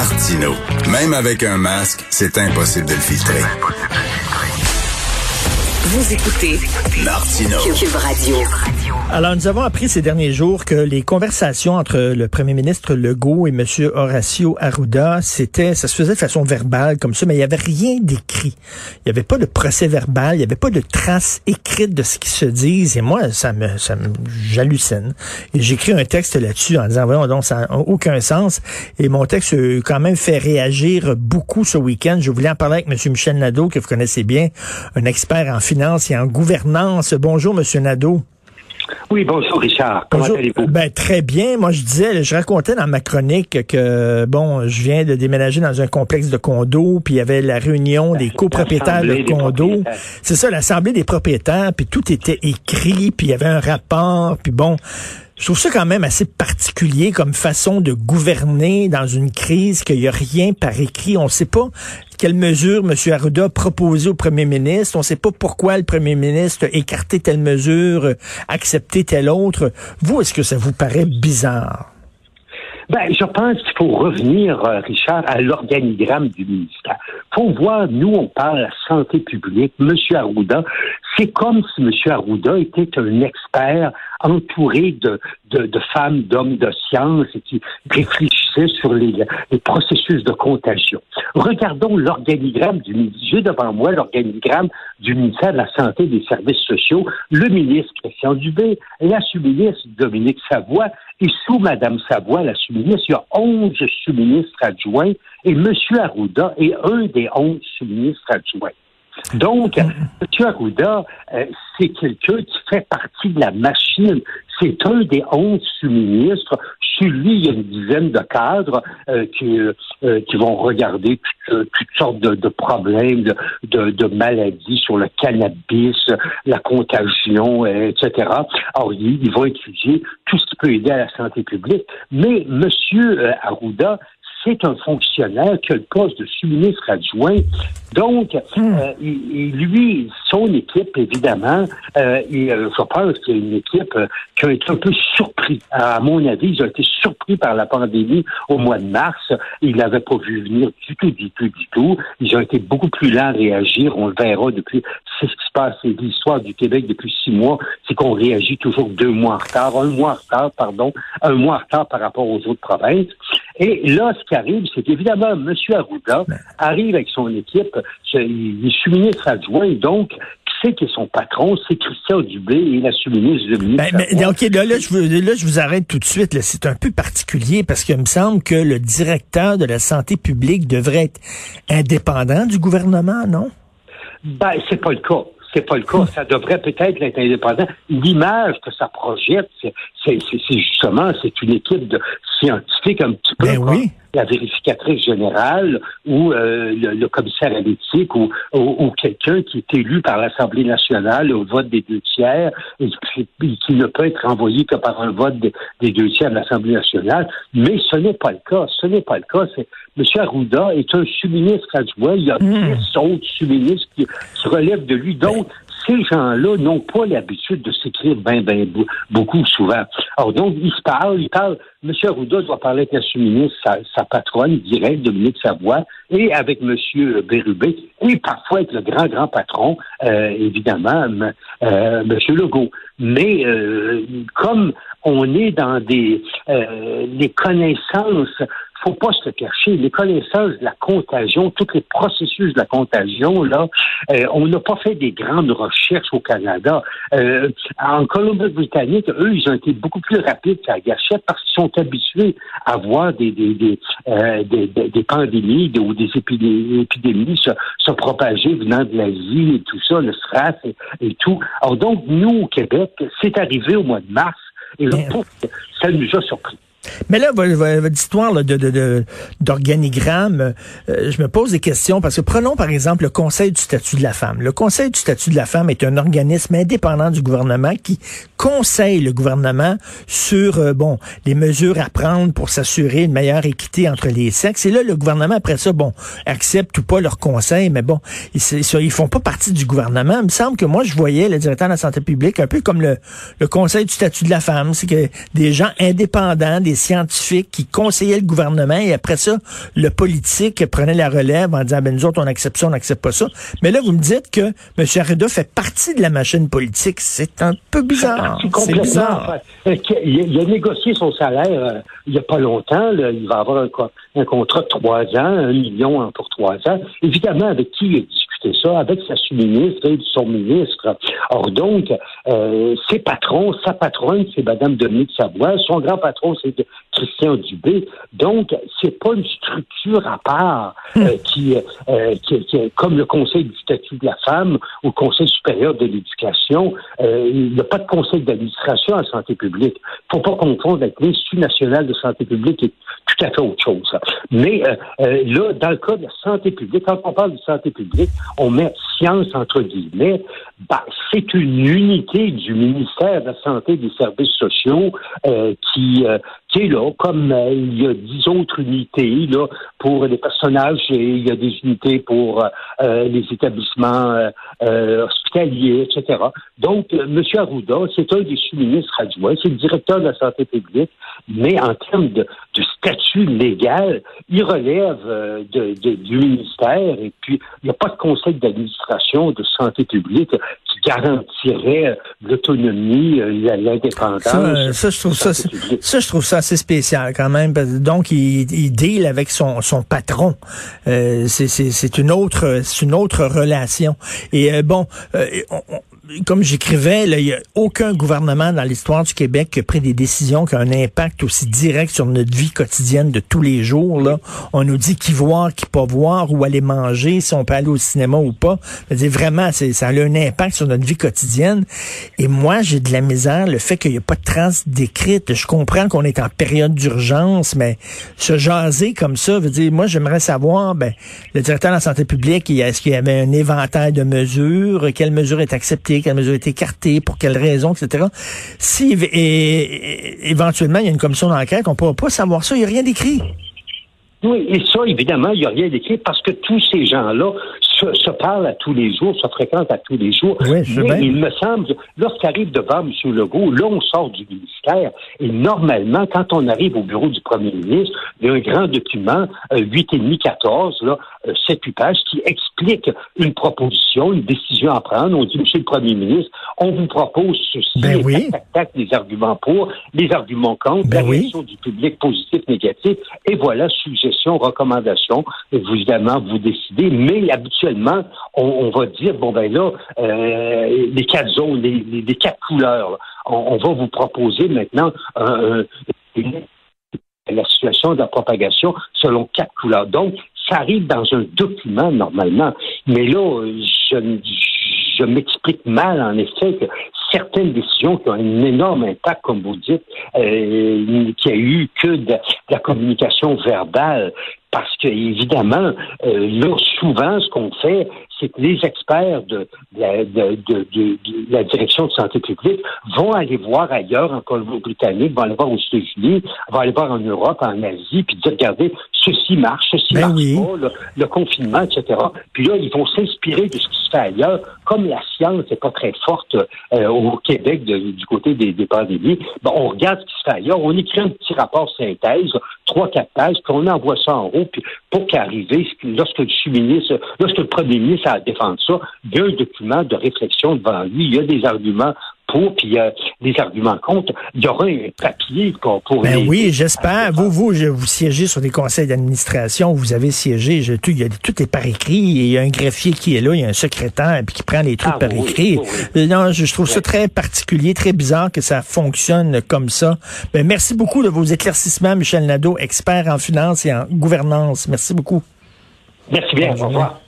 Martino. Même avec un masque, c'est impossible de le filtrer. Vous écoutez Martino. Cube Radio. Alors, nous avons appris ces derniers jours que les conversations entre le premier ministre Legault et M. Horacio Arruda, c'était, ça se faisait de façon verbale comme ça, mais il n'y avait rien d'écrit. Il n'y avait pas de procès verbal, il n'y avait pas de traces écrites de ce qui se disent. Et moi, ça me, ça me, j'hallucine. Et j'écris un texte là-dessus en disant, voyons donc, ça n'a aucun sens. Et mon texte a quand même fait réagir beaucoup ce week-end. Je voulais en parler avec M. Michel Nadeau, que vous connaissez bien, un expert en finance et en gouvernance. Bonjour, M. Nadeau. Oui, bonjour Richard. Comment allez-vous? Ben, très bien. Moi, je disais, je racontais dans ma chronique que, bon, je viens de déménager dans un complexe de condos, puis il y avait la réunion des copropriétaires de condos. C'est ça, l'assemblée des propriétaires, puis tout était écrit, puis il y avait un rapport, puis bon, je trouve ça quand même assez particulier comme façon de gouverner dans une crise qu'il n'y a rien par écrit. On ne sait pas quelle mesure M. Arruda a proposé au premier ministre? On ne sait pas pourquoi le premier ministre a écarté telle mesure, accepté telle autre. Vous, est-ce que ça vous paraît bizarre? Ben, je pense qu'il faut revenir, euh, Richard, à l'organigramme du ministère. faut voir, nous, on parle de la santé publique. M. Arruda, c'est comme si M. Arruda était un expert entouré de, de, femmes, d'hommes de science et qui réfléchissaient sur les, les processus de contagion. Regardons l'organigramme du. J'ai devant moi l'organigramme du ministère de la Santé et des Services sociaux, le ministre Christian Dubé, la sous-ministre Dominique Savoie, et sous Mme Savoie, la sous-ministre, il y a 11 sous-ministres adjoints et M. Arruda est un des 11 sous-ministres adjoints. Donc, M. Arruda, euh, c'est quelqu'un qui fait partie de la machine. C'est un des onze sous-ministres. Sur lui, il y a une dizaine de cadres euh, qui, euh, qui vont regarder toutes, sortes de, problèmes, de, de, maladies sur le cannabis, la contagion, etc. Alors, il, il va étudier tout ce qui peut aider à la santé publique. Mais M. Arruda, c'est un fonctionnaire qui a le poste de sous-ministre adjoint. Donc, hmm. euh, lui, son équipe, évidemment, euh, euh, je pense qu'il y a une équipe qui a été un peu surpris. À mon avis, ils ont été surpris par la pandémie au mois de mars. Ils l'avaient pas vu venir du tout, du tout, du tout. Ils ont été beaucoup plus lents à réagir. On le verra depuis, c'est ce qui se passe, c'est l'histoire du Québec depuis six mois, c'est qu'on réagit toujours deux mois en retard, un mois en retard, pardon, un mois en retard par rapport aux autres provinces. Et là, ce qui arrive, c'est qu'évidemment, M. Arruda arrive avec son équipe, il est sous-ministre adjoint, donc c'est qui est son patron, c'est Christian Dubé et la sous-ministre Dominique. Ben, mais, OK, là, là, je vous, là, je vous arrête tout de suite. C'est un peu particulier parce qu'il me semble que le directeur de la santé publique devrait être indépendant du gouvernement, non? Ben, c'est pas le cas. C'est pas le cas. Ça devrait peut-être être indépendant. L'image que ça projette, c'est justement, c'est une équipe de scientifiques un petit peu ben oui la vérificatrice générale ou euh, le, commissaire à l'éthique ou, ou, quelqu'un qui est élu par l'Assemblée nationale au vote des deux tiers et qui, ne peut être envoyé que par un vote des deux tiers de l'Assemblée nationale. Mais ce n'est pas le cas. Ce n'est pas le cas. M. Arruda est un sous-ministre adjoint. Il y a mmh. autres sous-ministres qui, qui relèvent de lui. Donc, ces gens-là n'ont pas l'habitude de s'écrire bien, bien beaucoup souvent. Alors donc, ils se parlent, ils parlent. M. Arruda doit parler avec la sous-ministre, sa, patronne directe, Dominique Savoie, et avec M. Bérubé, et parfois avec le grand, grand patron, euh, évidemment, euh, M. Legault. Mais euh, comme on est dans des euh, les connaissances faut pas se cacher. Les connaissances de la contagion, tous les processus de la contagion, là, euh, on n'a pas fait des grandes recherches au Canada. Euh, en Colombie-Britannique, eux, ils ont été beaucoup plus rapides qu'à Gachette parce qu'ils sont habitués à voir des, des, des, euh, des, des, pandémies ou des épidémies, se, se, propager venant de l'Asie et tout ça, le SRAS et, tout. Alors donc, nous, au Québec, c'est arrivé au mois de mars et là, ça nous a surpris. Mais là, votre, histoire de, d'organigramme, euh, je me pose des questions parce que prenons par exemple le Conseil du statut de la femme. Le Conseil du statut de la femme est un organisme indépendant du gouvernement qui conseille le gouvernement sur euh, bon les mesures à prendre pour s'assurer une meilleure équité entre les sexes. Et là, le gouvernement après ça, bon, accepte ou pas leur conseil, mais bon, ils, ils font pas partie du gouvernement. Il me semble que moi, je voyais le directeur de la santé publique un peu comme le, le Conseil du statut de la femme, c'est que des gens indépendants, scientifiques qui conseillaient le gouvernement et après ça, le politique prenait la relève en disant, ben nous autres, on accepte ça, on n'accepte pas ça. Mais là, vous me dites que M. Arruda fait partie de la machine politique. C'est un peu bizarre. C'est bizarre. Euh, il a négocié son salaire euh, il n'y a pas longtemps. il va avoir un, contrat de trois ans, un million pour trois ans. Évidemment, avec qui il discuté ça? Avec sa sous-ministre et son ministre. Or donc, euh, ses patrons, sa patronne, c'est Mme Dominique Savoie. Son grand patron, c'est Christian Dubé. Donc, c'est pas une structure à part euh, hmm. qui, euh, qui, qui, comme le Conseil du statut de la femme ou le Conseil supérieur de l'éducation. il n'y a pas de conseil d'administration en santé publique. Il ne faut pas confondre avec l'Institut national de santé publique et tout à fait autre chose. Mais là, dans le cas de la santé publique, quand on parle de santé publique, on met science entre guillemets, ben, c'est une unité du ministère de la Santé et des Services sociaux euh, qui, euh, qui là, comme euh, il y a dix autres unités là, pour les personnages et il y a des unités pour les établissements hospitaliers, etc. Donc, M. Arruda, c'est un des sous-ministres adjoints, c'est le directeur de la santé publique, mais en termes de, statut légal, il relève de, du ministère et puis il n'y a pas de conseil d'administration de santé publique garantirait l'autonomie, euh, l'indépendance. Ça, ça, je trouve ça, ça, je trouve ça assez spécial quand même. Donc, il, il deal avec son, son patron. Euh, c'est une autre, c'est une autre relation. Et euh, bon, euh, on, comme j'écrivais, il n'y a aucun gouvernement dans l'histoire du Québec qui a pris des décisions qui ont un impact aussi direct sur notre vie quotidienne de tous les jours. Là. On nous dit qui voir, qui pas voir, où aller manger, si on peut aller au cinéma ou pas. dire, vraiment, ça a un impact sur notre vie quotidienne. Et moi, j'ai de la misère, le fait qu'il n'y a pas de traces décrites. Je comprends qu'on est en période d'urgence, mais se jaser comme ça veut dire, moi, j'aimerais savoir, ben, le directeur de la santé publique, est-ce qu'il y avait un éventail de mesures, quelles mesures est acceptées, quelle mesure est écartée, pour quelles raisons, etc. Si éventuellement il y a une commission d'enquête, on ne pourra pas savoir ça. Il n'y a rien d'écrit. Oui, et ça, évidemment, il n'y a rien d'écrit parce que tous ces gens-là se, parlent à tous les jours, se fréquentent à tous les jours. Oui, Mais il me semble, lorsqu'arrive devant M. Legault, là, on sort du ministère et normalement, quand on arrive au bureau du premier ministre, il y a un grand document, euh, 8,5-14, là, euh, 7 pages, qui explique une proposition, une décision à prendre. On dit, Monsieur le premier ministre, on vous propose ceci, ben oui. tac, tac, les arguments pour, les arguments contre, ben la réaction du public positif, négatif, et voilà, suggestion, recommandation. Évidemment, vous décidez, mais habituellement, on, va dire, bon ben là, euh, les quatre zones, les, quatre couleurs, on, va vous proposer maintenant la situation de la propagation selon quatre couleurs. Donc, ça arrive dans un document normalement. Mais là, je, je m'explique mal, en effet, que certaines décisions qui ont un énorme impact, comme vous dites, euh, qui a eu que de, la communication verbale, parce que évidemment, euh, là, souvent, ce qu'on fait, c'est que les experts de, la, de, de, la direction de santé publique vont aller voir ailleurs, en Colombie-Britannique, vont aller voir aux États-Unis, vont aller voir en Europe, en Asie, puis dire, regardez, ceci marche, ceci ben marche pas, le, confinement, etc. Puis là, ils vont s'inspirer de ce qui se fait ailleurs. Comme la science n'est pas très forte euh, au Québec du côté des, des pandémies, ben, on regarde ce qui se fait ailleurs, on écrit un petit rapport synthèse, trois, quatre pages, puis on envoie ça en haut, puis pour qu'arriver, lorsque le ministre, lorsque le premier ministre a à défendre ça, il y a un document de réflexion devant lui, il y a des arguments pour, puis il y a des arguments contre. Il y aura un papier pour... ben oui, j'espère. Vous, vous, vous siégez sur des conseils d'administration, vous avez siégé, je, tout, il y a, tout est par écrit, il y a un greffier qui est là, il y a un secrétaire, puis qui prend les trucs ah par écrit. Non, je, trouve ça très particulier, très bizarre que ça fonctionne comme ça. Ben, merci beaucoup de vos éclaircissements, Michel Nadeau, expert en finance et en gouvernance. Merci beaucoup. Merci bien. Au revoir.